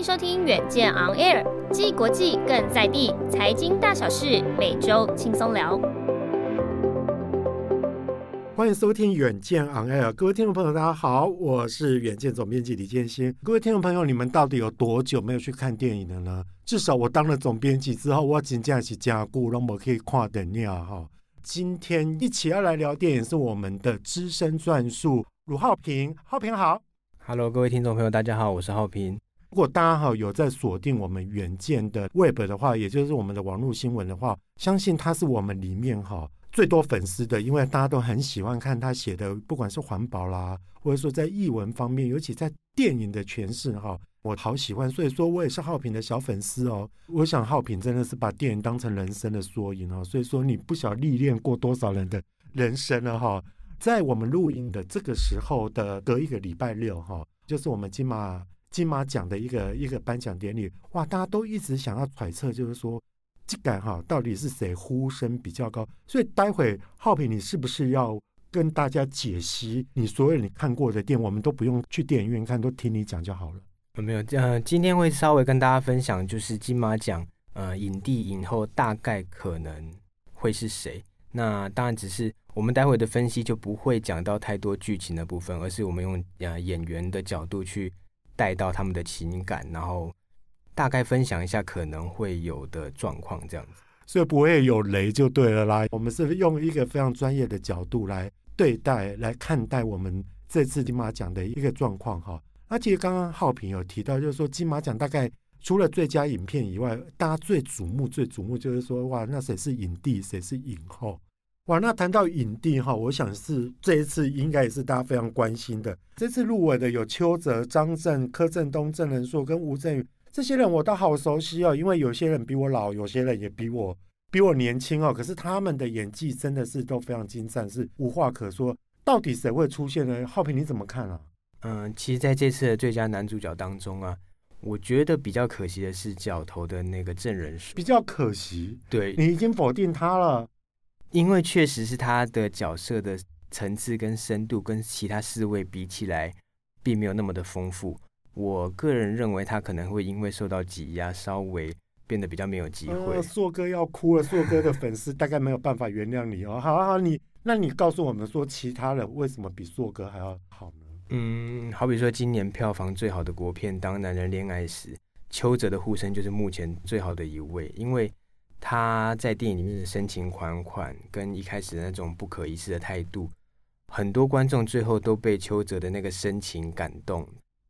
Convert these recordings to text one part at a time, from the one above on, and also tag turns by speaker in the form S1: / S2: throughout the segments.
S1: 迎收听远见 On Air，既国际更在地，财经大小事每周轻松聊。
S2: 欢迎收听远见 On Air，各位听众朋友，大家好，我是远见总编辑李建新。各位听众朋友，你们到底有多久没有去看电影了呢？至少我当了总编辑之后，我真正是加固，让我可以看电影哈。今天一起要来聊电影是我们的资深专属鲁浩平，浩平好
S3: ，Hello，各位听众朋友，大家好，我是浩平。
S2: 如果大家哈有在锁定我们远见的 Web 的话，也就是我们的网络新闻的话，相信他是我们里面哈最多粉丝的，因为大家都很喜欢看他写的，不管是环保啦，或者说在译文方面，尤其在电影的诠释哈，我好喜欢。所以说我也是浩平的小粉丝哦。我想浩平真的是把电影当成人生的缩影哦。所以说你不晓历练过多少人的人生了哈。在我们录音的这个时候的隔一个礼拜六哈，就是我们金马。金马奖的一个一个颁奖典礼，哇！大家都一直想要揣测，就是说，这个哈到底是谁呼声比较高？所以待会浩平，你是不是要跟大家解析你所有你看过的电影？我们都不用去电影院看，都听你讲就好了。
S3: 没有，呃，今天会稍微跟大家分享，就是金马奖呃影帝影后大概可能会是谁？那当然只是我们待会的分析就不会讲到太多剧情的部分，而是我们用呃演员的角度去。带到他们的情感，然后大概分享一下可能会有的状况，这样子，
S2: 所以不会有雷就对了啦。我们是用一个非常专业的角度来对待、来看待我们这次金马奖的一个状况哈。那其实刚刚浩平有提到，就是说金马奖大概除了最佳影片以外，大家最瞩目、最瞩目就是说，哇，那谁是影帝，谁是影后？哇，那谈到影帝哈，我想是这一次应该也是大家非常关心的。这次入围的有邱泽、张震、柯震东、郑仁硕跟吴镇宇这些人，我都好熟悉哦。因为有些人比我老，有些人也比我比我年轻哦。可是他们的演技真的是都非常精湛，是无话可说。到底谁会出现呢？浩平你怎么看啊？
S3: 嗯，其实在这次的最佳男主角当中啊，我觉得比较可惜的是角头的那个郑人硕。
S2: 比较可惜，
S3: 对，
S2: 你已经否定他了。
S3: 因为确实是他的角色的层次跟深度跟其他四位比起来，并没有那么的丰富。我个人认为他可能会因为受到挤压，稍微变得比较没有机会。
S2: 呃、硕哥要哭了，硕哥的粉丝大概没有办法原谅你哦。好好，你那你告诉我们说，其他人为什么比硕哥还要好呢？
S3: 嗯，好比说今年票房最好的国片《当男人恋爱时》，邱泽的呼声就是目前最好的一位，因为。他在电影里面的深情款款，跟一开始的那种不可一世的态度，很多观众最后都被邱泽的那个深情感动。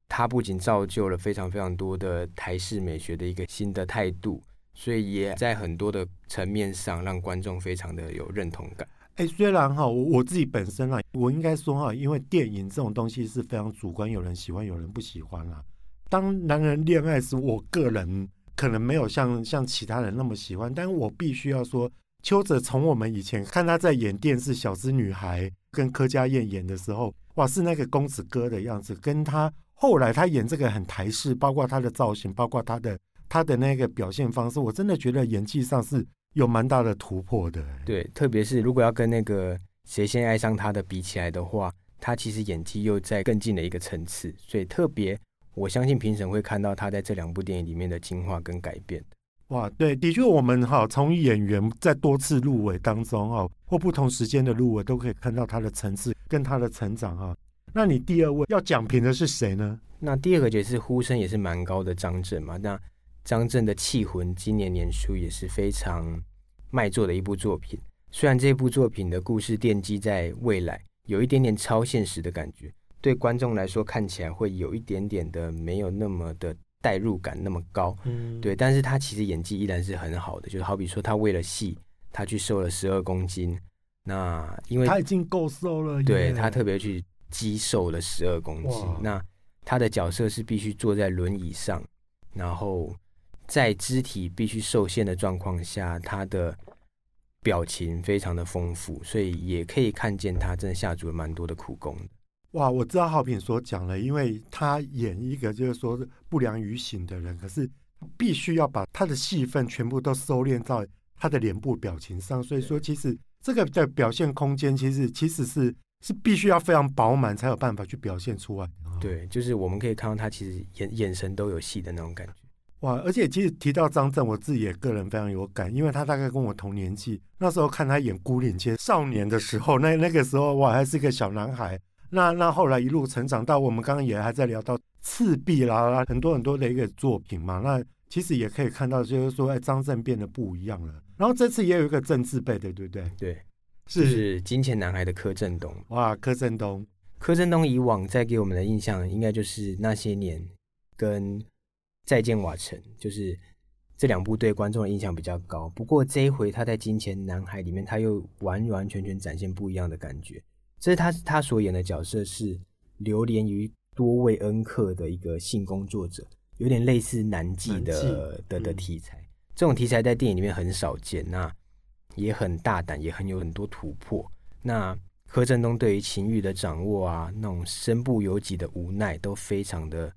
S3: 他不仅造就了非常非常多的台式美学的一个新的态度，所以也在很多的层面上让观众非常的有认同感。
S2: 哎，虽然哈，我我自己本身啊，我应该说哈，因为电影这种东西是非常主观，有人喜欢，有人不喜欢啦。当男人恋爱时，我个人。可能没有像像其他人那么喜欢，但我必须要说，邱泽从我们以前看他在演电视《小资女孩》跟柯佳嬿演的时候，哇，是那个公子哥的样子，跟他后来他演这个很台式，包括他的造型，包括他的他的那个表现方式，我真的觉得演技上是有蛮大的突破的。
S3: 对，特别是如果要跟那个谁先爱上他的比起来的话，他其实演技又在更近的一个层次，所以特别。我相信评审会看到他在这两部电影里面的进化跟改变。
S2: 哇，对，的确，我们哈从演员在多次入围当中哈，或不同时间的入围，都可以看到他的层次跟他的成长哈。那你第二位要讲评的是谁呢？
S3: 那第二个也是呼声也是蛮高的张震嘛。那张震的《缉魂》今年年初也是非常卖座的一部作品。虽然这部作品的故事奠基在未来，有一点点超现实的感觉。对观众来说，看起来会有一点点的没有那么的代入感那么高，嗯，对。但是他其实演技依然是很好的，就是好比说他为了戏，他去瘦了十二公斤，那因为
S2: 他已经够瘦了，
S3: 对他特别去肌瘦了十二公斤。那他的角色是必须坐在轮椅上，然后在肢体必须受限的状况下，他的表情非常的丰富，所以也可以看见他真的下足了蛮多的苦功。
S2: 哇，我知道浩平所讲了，因为他演一个就是说不良于行的人，可是必须要把他的戏份全部都收敛到他的脸部表情上，所以说其实这个的表现空间其实其实是是必须要非常饱满才有办法去表现出来。
S3: 对，就是我们可以看到他其实眼眼神都有戏的那种感觉。
S2: 哇，而且其实提到张震，我自己也个人非常有感，因为他大概跟我同年纪，那时候看他演《孤岭街少年》的时候，那那个时候我还是一个小男孩。那那后来一路成长到我们刚刚也还在聊到赤壁啦，很多很多的一个作品嘛。那其实也可以看到，就是说，哎，张震变得不一样了。然后这次也有一个政治辈的，对不对？
S3: 对，是，是金钱男孩的柯震东。
S2: 哇，柯震东，
S3: 柯震东以往在给我们的印象，应该就是那些年跟再见瓦城，就是这两部对观众的印象比较高。不过这一回他在金钱男孩里面，他又完完全全展现不一样的感觉。这是他他所演的角色是流连于多位恩客的一个性工作者，有点类似男妓的的的题材。这种题材在电影里面很少见，那也很大胆，也很有很多突破。那柯震东对于情欲的掌握啊，那种身不由己的无奈，都非常的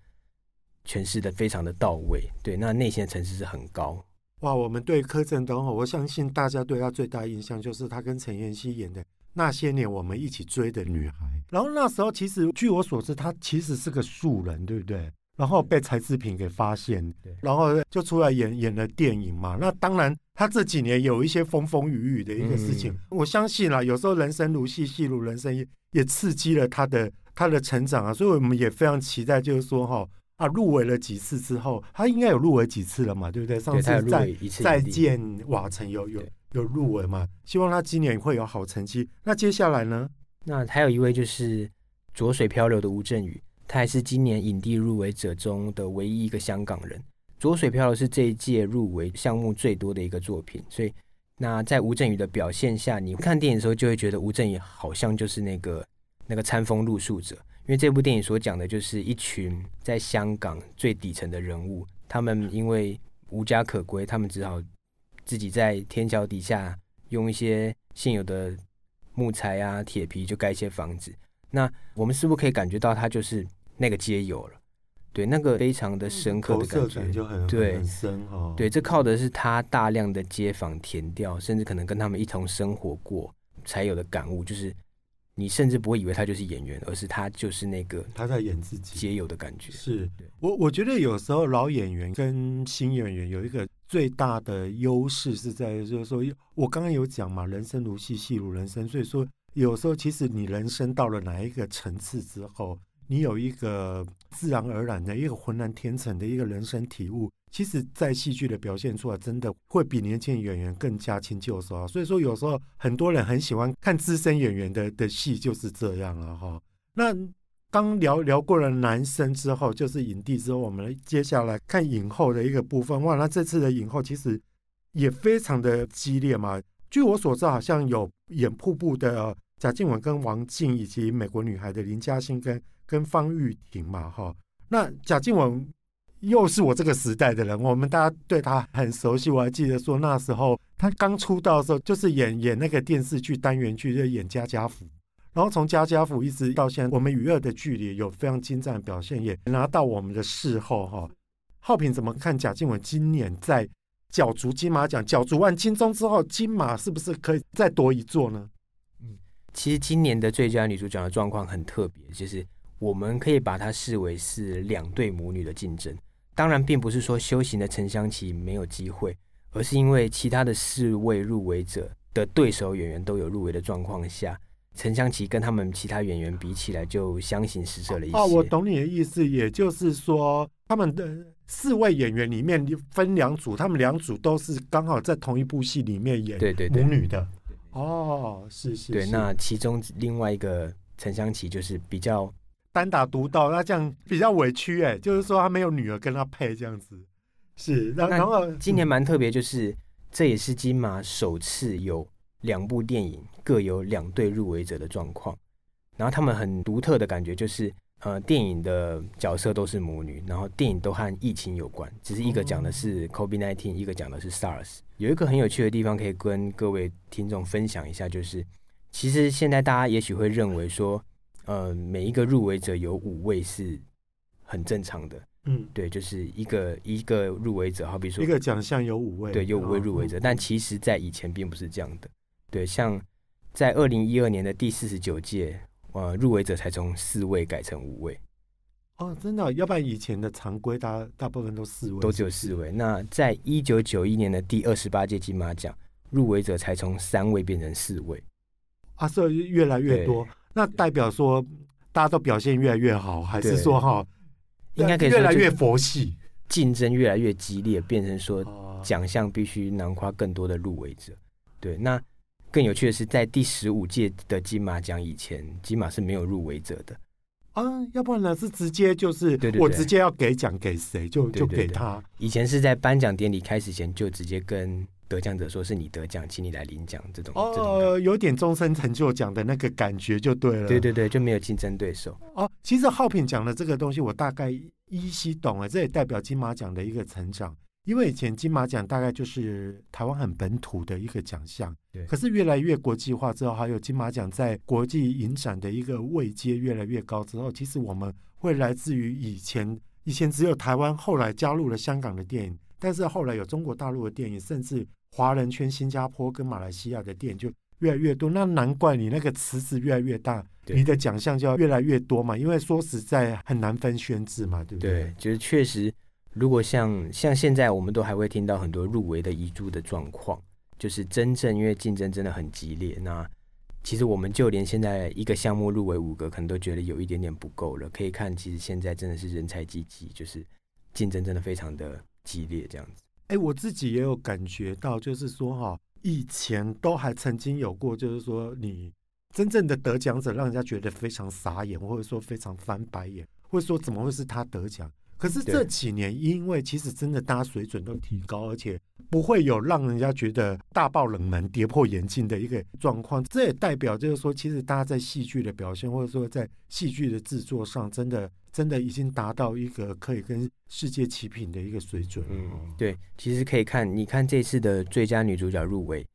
S3: 诠释的非常的到位。对，那内心的层次是很高。
S2: 哇，我们对柯震东，我相信大家对他最大印象就是他跟陈妍希演的。那些年我们一起追的女孩，然后那时候其实据我所知，她其实是个素人，对不对？然后被柴智屏给发现，然后就出来演演了电影嘛。那当然，他这几年有一些风风雨雨的一个事情，嗯、我相信啦，有时候人生如戏，戏如人生，也也刺激了他的他的成长啊。所以我们也非常期待，就是说哈啊，入围了几次之后，他应该有入围几次了嘛，对不对？上次再再见瓦城有有。有入围嘛？希望他今年会有好成绩。那接下来呢？
S3: 那还有一位就是《浊水漂流》的吴镇宇，他还是今年影帝入围者中的唯一一个香港人。《浊水漂流》是这一届入围项目最多的一个作品，所以那在吴镇宇的表现下，你看电影的时候就会觉得吴镇宇好像就是那个那个餐风露宿者，因为这部电影所讲的就是一群在香港最底层的人物，他们因为无家可归，他们只好。自己在天桥底下用一些现有的木材啊、铁皮就盖一些房子。那我们是不是可以感觉到他就是那个街友了？对，那个非常的深刻的感觉，
S2: 感就很
S3: 对
S2: 很深哦。
S3: 对，这靠的是他大量的街访填掉，甚至可能跟他们一同生活过才有的感悟，就是。你甚至不会以为他就是演员，而是他就是那个
S2: 他在演自己
S3: 皆有的感觉。
S2: 是我我觉得有时候老演员跟新演员有一个最大的优势是在，就是说我刚刚有讲嘛，人生如戏，戏如人生。所以说有时候其实你人生到了哪一个层次之后，你有一个自然而然的一个浑然天成的一个人生体悟。其实，在戏剧的表现出来，真的会比年轻演员更加轻就熟啊。所以说，有时候很多人很喜欢看资深演员的的戏，就是这样了哈。那刚聊聊过了男生之后，就是影帝之后，我们接下来看影后的一个部分。哇，那这次的影后其实也非常的激烈嘛。据我所知，好像有演《瀑布》的贾静雯跟王静，以及《美国女孩》的林嘉欣跟跟方玉婷嘛哈。那贾静雯。又是我这个时代的人，我们大家对他很熟悉。我还记得说那时候他刚出道的时候，就是演演那个电视剧单元剧，就演家家福。然后从家家福一直到现在，我们与恶的距离有非常精湛的表现，也拿到我们的视后哈。浩平怎么看贾静雯今年在角逐金马奖，角逐完金钟之后，金马是不是可以再夺一座呢？
S3: 嗯，其实今年的最佳女主角的状况很特别，就是我们可以把它视为是两对母女的竞争。当然，并不是说修行的陈香琪没有机会，而是因为其他的四位入围者的对手演员都有入围的状况下，陈香琪跟他们其他演员比起来就相形失色了一些。
S2: 哦，我懂你的意思，也就是说，他们的四位演员里面分两组，他们两组都是刚好在同一部戏里面演母女的。哦，是是。
S3: 对，那其中另外一个陈香琪就是比较。
S2: 单打独斗，那这样比较委屈哎，就是说他没有女儿跟他配这样子，是。然后
S3: 今年蛮特别，就是、嗯、这也是金马首次有两部电影各有两对入围者的状况。然后他们很独特的感觉就是，呃，电影的角色都是母女，然后电影都和疫情有关，只是一个讲的是 COVID-19，一个讲的是 SARS。有一个很有趣的地方可以跟各位听众分享一下，就是其实现在大家也许会认为说，呃，每一个入围者有五位是很正常的，
S2: 嗯，
S3: 对，就是一个一个入围者，好比说
S2: 一个奖项有五位，
S3: 对，有五位入围者，但其实在以前并不是这样的，对，像在二零一二年的第四十九届。呃，入围者才从四位改成五位，
S2: 哦，真的，要不然以前的常规大大部分都四位，
S3: 都只有四位。那在一九九一年的第二十八届金马奖，入围者才从三位变成四位，
S2: 啊，所以越来越多。那代表说大家都表现越来越好，还是说哈，
S3: 应该可以
S2: 越来越佛系，
S3: 竞争越来越激烈，变成说奖项必须囊括更多的入围者。对，那。更有趣的是，在第十五届的金马奖以前，金马是没有入围者的
S2: 啊，要不然呢是直接就是我直接要给奖给谁就就给他。
S3: 以前是在颁奖典礼开始前就直接跟得奖者说是你得奖，请你来领奖这种。
S2: 哦，有点终身成就奖的那个感觉就对了。
S3: 对对对，就没有竞争对手。
S2: 哦，其实浩品讲的这个东西，我大概依稀懂了，这也代表金马奖的一个成长。因为以前金马奖大概就是台湾很本土的一个奖项，
S3: 对。
S2: 可是越来越国际化之后，还有金马奖在国际影展的一个位阶越来越高之后，其实我们会来自于以前以前只有台湾，后来加入了香港的电影，但是后来有中国大陆的电影，甚至华人圈新加坡跟马来西亚的电影就越来越多。那难怪你那个池子越来越大，你的奖项就要越来越多嘛。因为说实在很难分宣制嘛，对不对？
S3: 对，就是确实。如果像像现在，我们都还会听到很多入围的遗珠的状况，就是真正因为竞争真的很激烈。那其实我们就连现在一个项目入围五个，可能都觉得有一点点不够了。可以看，其实现在真的是人才济济，就是竞争真的非常的激烈，这样子。
S2: 哎，我自己也有感觉到，就是说哈，以前都还曾经有过，就是说你真正的得奖者，让人家觉得非常傻眼，或者说非常翻白眼，或者说怎么会是他得奖？可是这几年，因为其实真的大家水准都提高，而且不会有让人家觉得大爆冷门、跌破眼镜的一个状况。这也代表就是说，其实大家在戏剧的表现，或者说在戏剧的制作上，真的真的已经达到一个可以跟世界齐平的一个水准。
S3: 嗯，对，其实可以看，你看这次的最佳女主角入围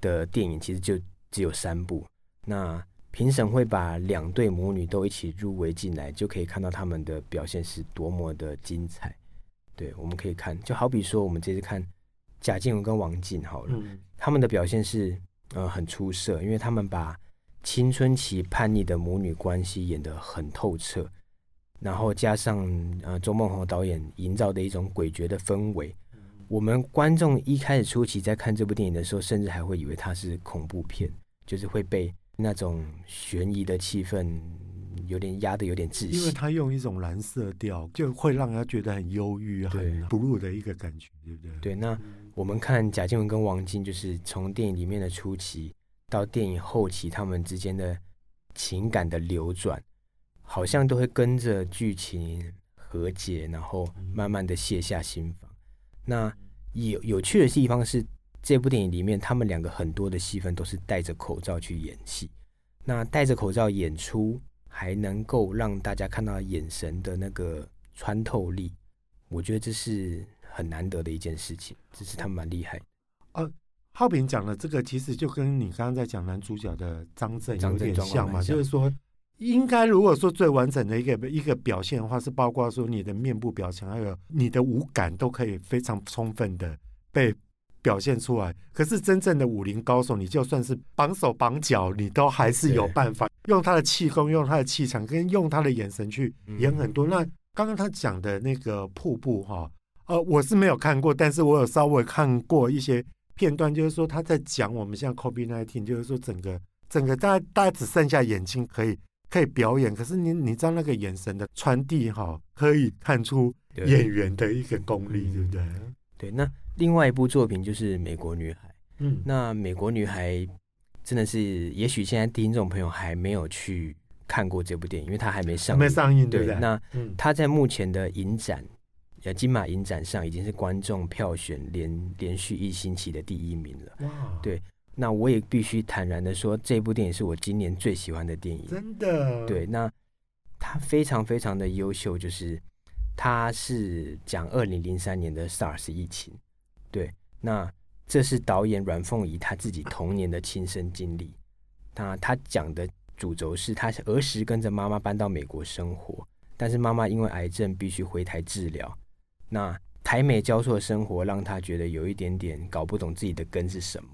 S3: 的电影，其实就只有三部。那评审会把两对母女都一起入围进来，就可以看到他们的表现是多么的精彩。对，我们可以看，就好比说我们这次看贾静雯跟王静好了，嗯、他们的表现是呃很出色，因为他们把青春期叛逆的母女关系演得很透彻，然后加上呃周梦宏导演营造的一种诡谲的氛围，嗯、我们观众一开始初期在看这部电影的时候，甚至还会以为它是恐怖片，就是会被。那种悬疑的气氛有点压得有点窒息，
S2: 因为他用一种蓝色调，就会让人家觉得很忧郁、很 blue 的一个感觉，对不对？
S3: 对。那我们看贾静雯跟王晶，就是从电影里面的初期到电影后期，他们之间的情感的流转，好像都会跟着剧情和解，然后慢慢的卸下心防。那有有趣的地方是。这部电影里面，他们两个很多的戏份都是戴着口罩去演戏。那戴着口罩演出，还能够让大家看到眼神的那个穿透力，我觉得这是很难得的一件事情。这是他们蛮厉害。
S2: 呃，浩平讲的这个，其实就跟你刚刚在讲男主角的张震有点像嘛，就是说，应该如果说最完整的一个一个表现的话，是包括说你的面部表情，还有你的五感都可以非常充分的被。表现出来，可是真正的武林高手，你就算是绑手绑脚，你都还是有办法用他的气功、用他的气场跟用他的眼神去演很多。嗯、那刚刚他讲的那个瀑布哈，呃，我是没有看过，但是我有稍微看过一些片段，就是说他在讲我们现在 COVID-19，就是说整个整个大家大家只剩下眼睛可以可以表演，可是你你知道那个眼神的传递哈，可以看出演员的一个功力，对不对？
S3: 对，那。另外一部作品就是《美国女孩》。嗯，那《美国女孩》真的是，也许现在听众朋友还没有去看过这部电影，因为它还没上映。
S2: 没上映，
S3: 对，
S2: 对。
S3: 那它在目前的影展，呃，金马影展上已经是观众票选连连续一星期的第一名了。哇！对，那我也必须坦然的说，这部电影是我今年最喜欢的电影。
S2: 真的？
S3: 对，那。他非常非常的优秀，就是他是讲二零零三年的 SARS 疫情，对，那这是导演阮凤仪他自己童年的亲身经历。那他讲的主轴是他儿时跟着妈妈搬到美国生活，但是妈妈因为癌症必须回台治疗。那台美交错的生活让他觉得有一点点搞不懂自己的根是什么。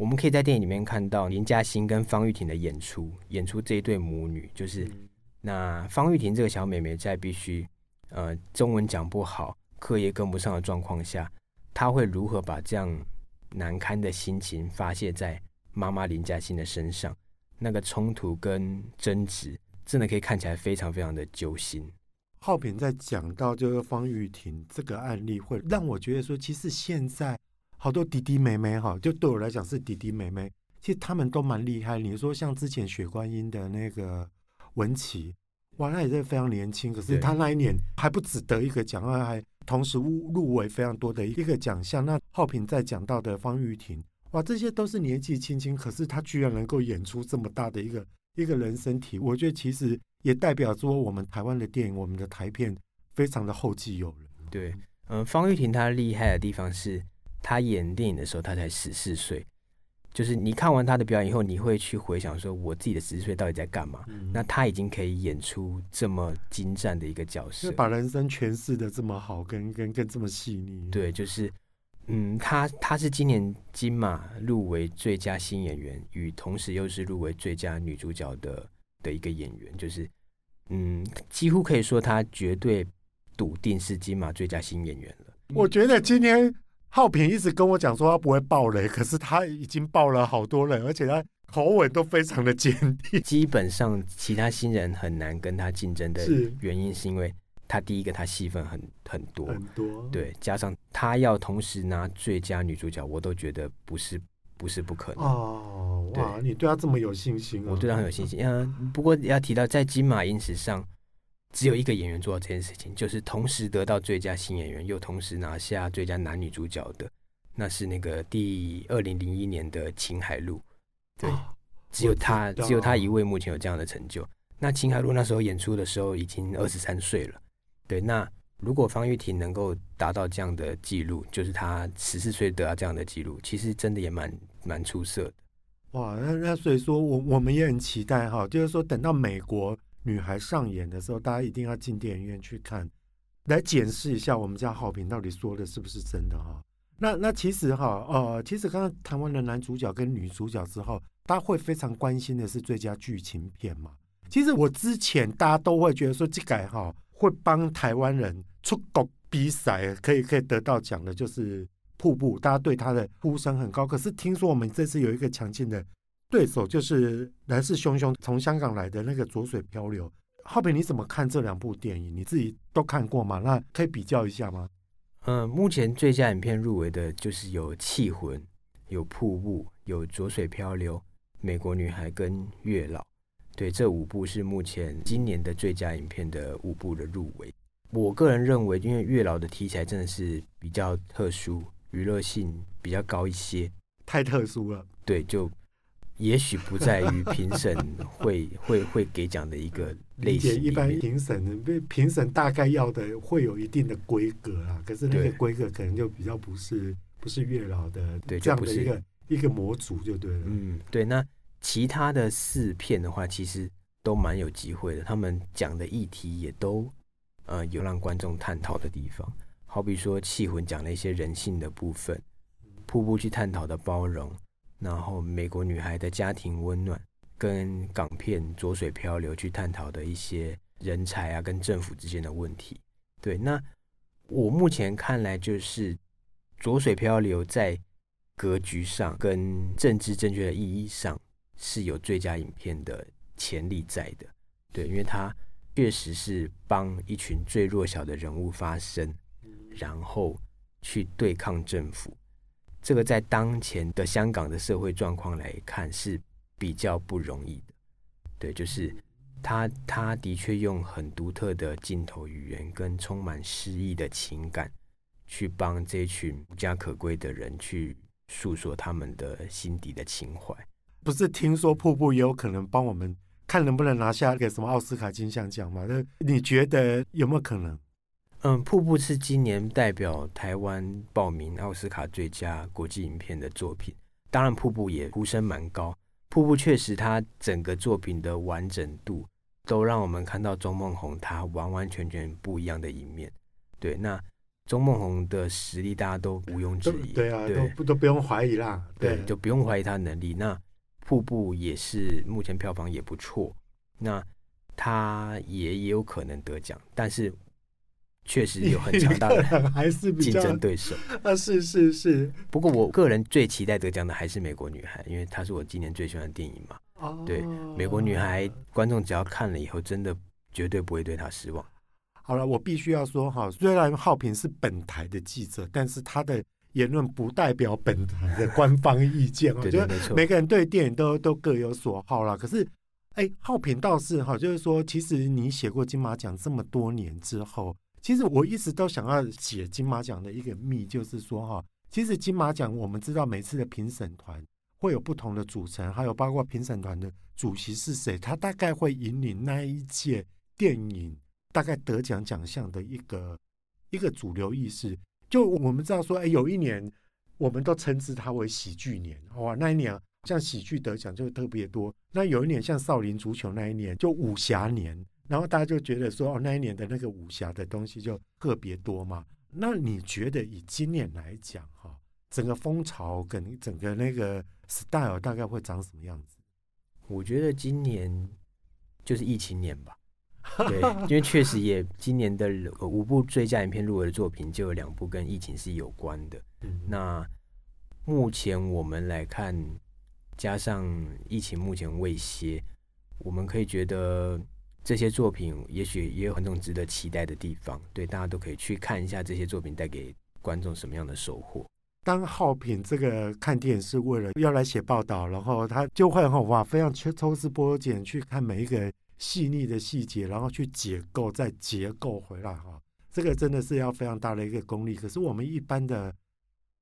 S3: 我们可以在电影里面看到林嘉欣跟方玉婷的演出，演出这一对母女，就是那方玉婷这个小妹妹在必须呃中文讲不好、课业跟不上的状况下，她会如何把这样难堪的心情发泄在妈妈林嘉欣的身上？那个冲突跟争执，真的可以看起来非常非常的揪心。
S2: 浩平在讲到就是方玉婷这个案例，会让我觉得说，其实现在。好多弟弟妹妹哈，就对我来讲是弟弟妹妹，其实他们都蛮厉害。你说像之前雪观音的那个文琪，哇，他也是非常年轻，可是他那一年还不只得一个奖，还同时入入围非常多的一个奖项。那浩平在讲到的方玉婷，哇，这些都是年纪轻轻，可是他居然能够演出这么大的一个一个人生体，我觉得其实也代表说我们台湾的电影，我们的台片非常的后继有人。
S3: 对，嗯，方玉婷她厉害的地方是。他演电影的时候，他才十四岁。就是你看完他的表演以后，你会去回想说，我自己的十四岁到底在干嘛？嗯。那他已经可以演出这么精湛的一个角色，
S2: 把人生诠释的这么好，跟跟跟这么细腻。
S3: 对，就是，嗯，他他是今年金马入围最佳新演员，与同时又是入围最佳女主角的的一个演员，就是，嗯，几乎可以说他绝对笃定是金马最佳新演员了。
S2: 我觉得今天。浩平一直跟我讲说他不会爆雷，可是他已经爆了好多人，而且他口吻都非常的坚定。
S3: 基本上其他新人很难跟他竞争的原因，是因为他第一个他戏份很很多
S2: 很多，
S3: 对，加上他要同时拿最佳女主角，我都觉得不是不是不可能
S2: 哦。哇，你对他这么有信心啊？
S3: 我对他很有信心。嗯，不过要提到在金马影史上。只有一个演员做到这件事情，就是同时得到最佳新演员，又同时拿下最佳男女主角的，那是那个第二零零一年的秦海璐。对，哦、只有他，只有他一位目前有这样的成就。那秦海璐那时候演出的时候已经二十三岁了。对，那如果方玉婷能够达到这样的记录，就是她十四岁得到这样的记录，其实真的也蛮蛮出色的。
S2: 哇，那那所以说我我们也很期待哈，就是说等到美国。女孩上演的时候，大家一定要进电影院去看，来检视一下我们家浩平到底说的是不是真的哈。那那其实哈，呃，其实刚刚谈完了男主角跟女主角之后，大家会非常关心的是最佳剧情片嘛。其实我之前大家都会觉得说，这个哈会帮台湾人出国比赛，可以可以得到奖的，就是瀑布，大家对他的呼声很高。可是听说我们这次有一个强劲的。对手就是来势汹汹，从香港来的那个《浊水漂流》。浩平，你怎么看这两部电影？你自己都看过吗？那可以比较一下吗？
S3: 嗯，目前最佳影片入围的就是有《气魂》、有《瀑布》、有《浊水漂流》、《美国女孩》跟《月老》。对，这五部是目前今年的最佳影片的五部的入围。我个人认为，因为《月老》的题材真的是比较特殊，娱乐性比较高一些。
S2: 太特殊了。
S3: 对，就。也许不在于评审会 会会给奖的一个类型。
S2: 一般评审被评审大概要的会有一定的规格啊，可是那个规格可能就比较不是不是月老的对这样的一个一个模组就对了。
S3: 嗯，对。那其他的四片的话，其实都蛮有机会的。他们讲的议题也都呃有让观众探讨的地方，好比说《气魂》讲了一些人性的部分，《瀑布》去探讨的包容。然后，美国女孩的家庭温暖，跟港片《浊水漂流》去探讨的一些人才啊，跟政府之间的问题。对，那我目前看来，就是《浊水漂流》在格局上跟政治正确的意义上是有最佳影片的潜力在的。对，因为它确实是帮一群最弱小的人物发声，然后去对抗政府。这个在当前的香港的社会状况来看是比较不容易的，对，就是他他的确用很独特的镜头语言跟充满诗意的情感，去帮这群无家可归的人去诉说他们的心底的情怀。
S2: 不是听说瀑布也有可能帮我们看能不能拿下一个什么奥斯卡金像奖嘛？那你觉得有没有可能？
S3: 嗯，瀑布是今年代表台湾报名奥斯卡最佳国际影片的作品。当然，瀑布也呼声蛮高。瀑布确实，它整个作品的完整度都让我们看到钟孟宏他完完全全不一样的一面。对，那钟孟宏的实力大家都毋庸置疑。
S2: 对啊，
S3: 对
S2: 都不都不用怀疑啦。对，
S3: 对就不用怀疑他能力。那瀑布也是目前票房也不错，那他也也有可能得奖，但是。确实有很强大的 还是竞争对手
S2: 啊，是是是。
S3: 不过我个人最期待得奖的还是《美国女孩》，因为她是我今年最喜欢的电影嘛。哦，对，《美国女孩》观众只要看了以后，真的绝对不会对她失望。
S2: 好了，我必须要说哈，虽然浩平是本台的记者，但是他的言论不代表本台的官方意见。我觉得每个人对电影都都各有所好啦。可是，哎，浩平倒是哈，就是说，其实你写过金马奖这么多年之后。其实我一直都想要写金马奖的一个秘，就是说哈，其实金马奖我们知道每次的评审团会有不同的组成，还有包括评审团的主席是谁，他大概会引领那一届电影大概得奖奖项的一个一个主流意识。就我们知道说，哎，有一年我们都称之它为喜剧年，哇，那一年像喜剧得奖就特别多。那有一年像少林足球那一年就武侠年。然后大家就觉得说，哦，那一年的那个武侠的东西就特别多嘛。那你觉得以今年来讲，哈，整个风潮跟整个那个 style 大概会长什么样子？
S3: 我觉得今年就是疫情年吧。对，因为确实也今年的五部最佳影片入围的作品就有两部跟疫情是有关的。嗯。那目前我们来看，加上疫情目前未歇，我们可以觉得。这些作品也许也有很多值得期待的地方，对，大家都可以去看一下这些作品带给观众什么样的收获。
S2: 当浩平这个看电影是为了要来写报道，然后他就会很哇，非常去抽丝剥茧去看每一个细腻的细节，然后去解构再结构回来哈，这个真的是要非常大的一个功力。可是我们一般的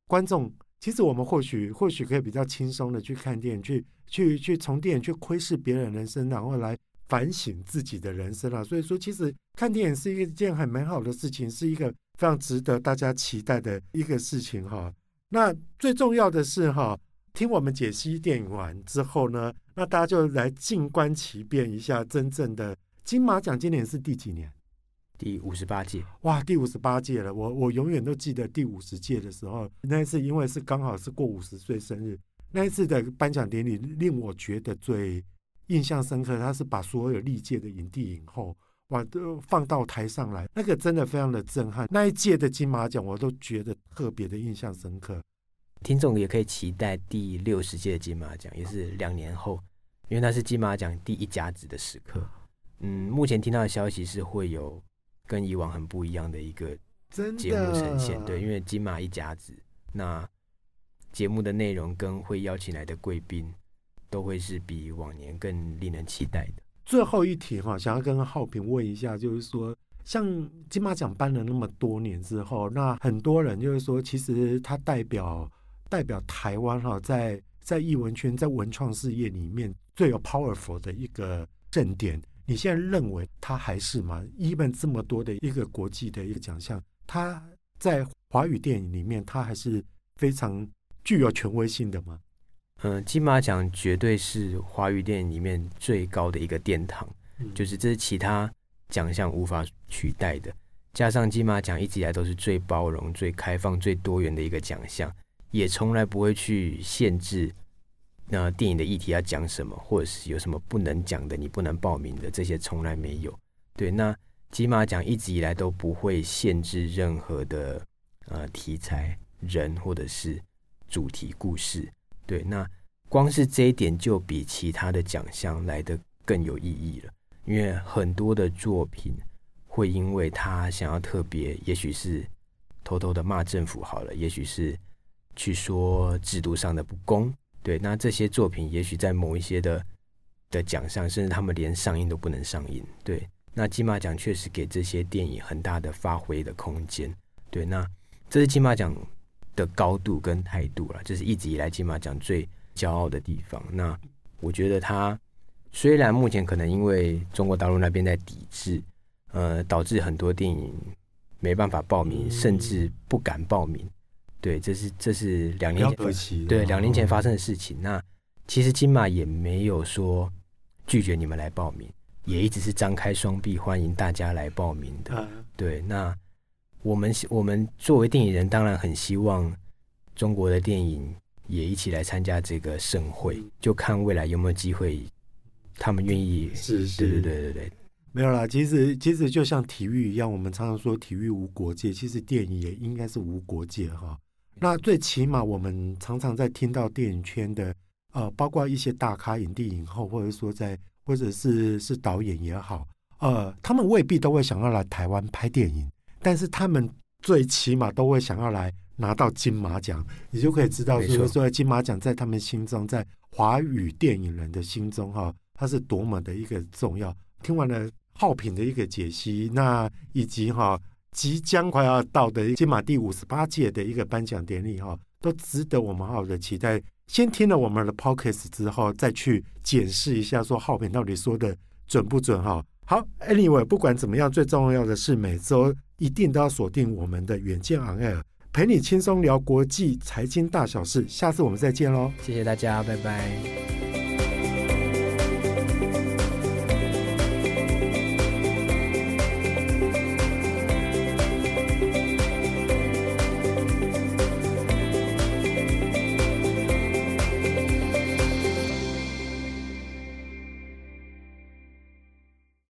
S2: 观众，其实我们或许或许可以比较轻松的去看电影，去去去从电影去窥视别人人生，然后来。反省自己的人生啊，所以说其实看电影是一件很美好的事情，是一个非常值得大家期待的一个事情哈。那最重要的是哈，听我们解析电影完之后呢，那大家就来静观其变一下，真正的金马奖今年是第几年？
S3: 第五十八届。
S2: 哇，第五十八届了！我我永远都记得第五十届的时候，那一次因为是刚好是过五十岁生日，那一次的颁奖典礼令我觉得最。印象深刻，他是把所有历届的影帝影后哇都放到台上来，那个真的非常的震撼。那一届的金马奖，我都觉得特别的印象深刻。
S3: 听众也可以期待第六十届的金马奖，也是两年后，因为那是金马奖第一甲子的时刻。嗯，目前听到的消息是会有跟以往很不一样的一个节目呈现。对，因为金马一甲子，那节目的内容跟会邀请来的贵宾。都会是比往年更令人期待的。
S2: 最后一题哈，想要跟浩平问一下，就是说，像金马奖颁了那么多年之后，那很多人就是说，其实它代表代表台湾哈，在在艺文圈、在文创事业里面最有 powerful 的一个盛典。你现在认为它还是吗？even 这么多的一个国际的一个奖项，它在华语电影里面，它还是非常具有权威性的吗？
S3: 嗯，金马奖绝对是华语电影里面最高的一个殿堂，嗯、就是这是其他奖项无法取代的。加上金马奖一直以来都是最包容、最开放、最多元的一个奖项，也从来不会去限制那电影的议题要讲什么，或者是有什么不能讲的、你不能报名的，这些从来没有。对，那金马奖一直以来都不会限制任何的呃题材、人或者是主题故事。对，那光是这一点就比其他的奖项来得更有意义了，因为很多的作品会因为他想要特别，也许是偷偷的骂政府好了，也许是去说制度上的不公。对，那这些作品也许在某一些的的奖项，甚至他们连上映都不能上映。对，那金马奖确实给这些电影很大的发挥的空间。对，那这是金马奖的高度跟态度了，这是一直以来金马奖最骄傲的地方。那我觉得他虽然目前可能因为中国大陆那边在抵制，呃，导致很多电影没办法报名，甚至不敢报名。对，这是这是两年前对两年前发生的事情。那其实金马也没有说拒绝你们来报名，也一直是张开双臂欢迎大家来报名的。对，那我们我们作为电影人，当然很希望中国的电影也一起来参加这个盛会，就看未来有没有机会。他们愿意
S2: 是是，
S3: 对对对对对，
S2: 没有啦。其实其实就像体育一样，我们常常说体育无国界，其实电影也应该是无国界哈。那最起码我们常常在听到电影圈的呃，包括一些大咖、影帝、影后，或者说在或者是是导演也好，呃，他们未必都会想要来台湾拍电影，但是他们最起码都会想要来拿到金马奖。你就可以知道，就是说金马奖在他们心中，在华语电影人的心中哈。它是多么的一个重要！听完了浩平的一个解析，那以及哈即将快要到的金马第五十八届的一个颁奖典礼哈，都值得我们好好的期待。先听了我们的 p o c k e t 之后，再去检视一下，说浩平到底说的准不准哈？好，Anyway，不管怎么样，最重要的是每周一定都要锁定我们的远见 On Air，陪你轻松聊国际财经大小事。下次我们再见喽！
S3: 谢谢大家，拜拜。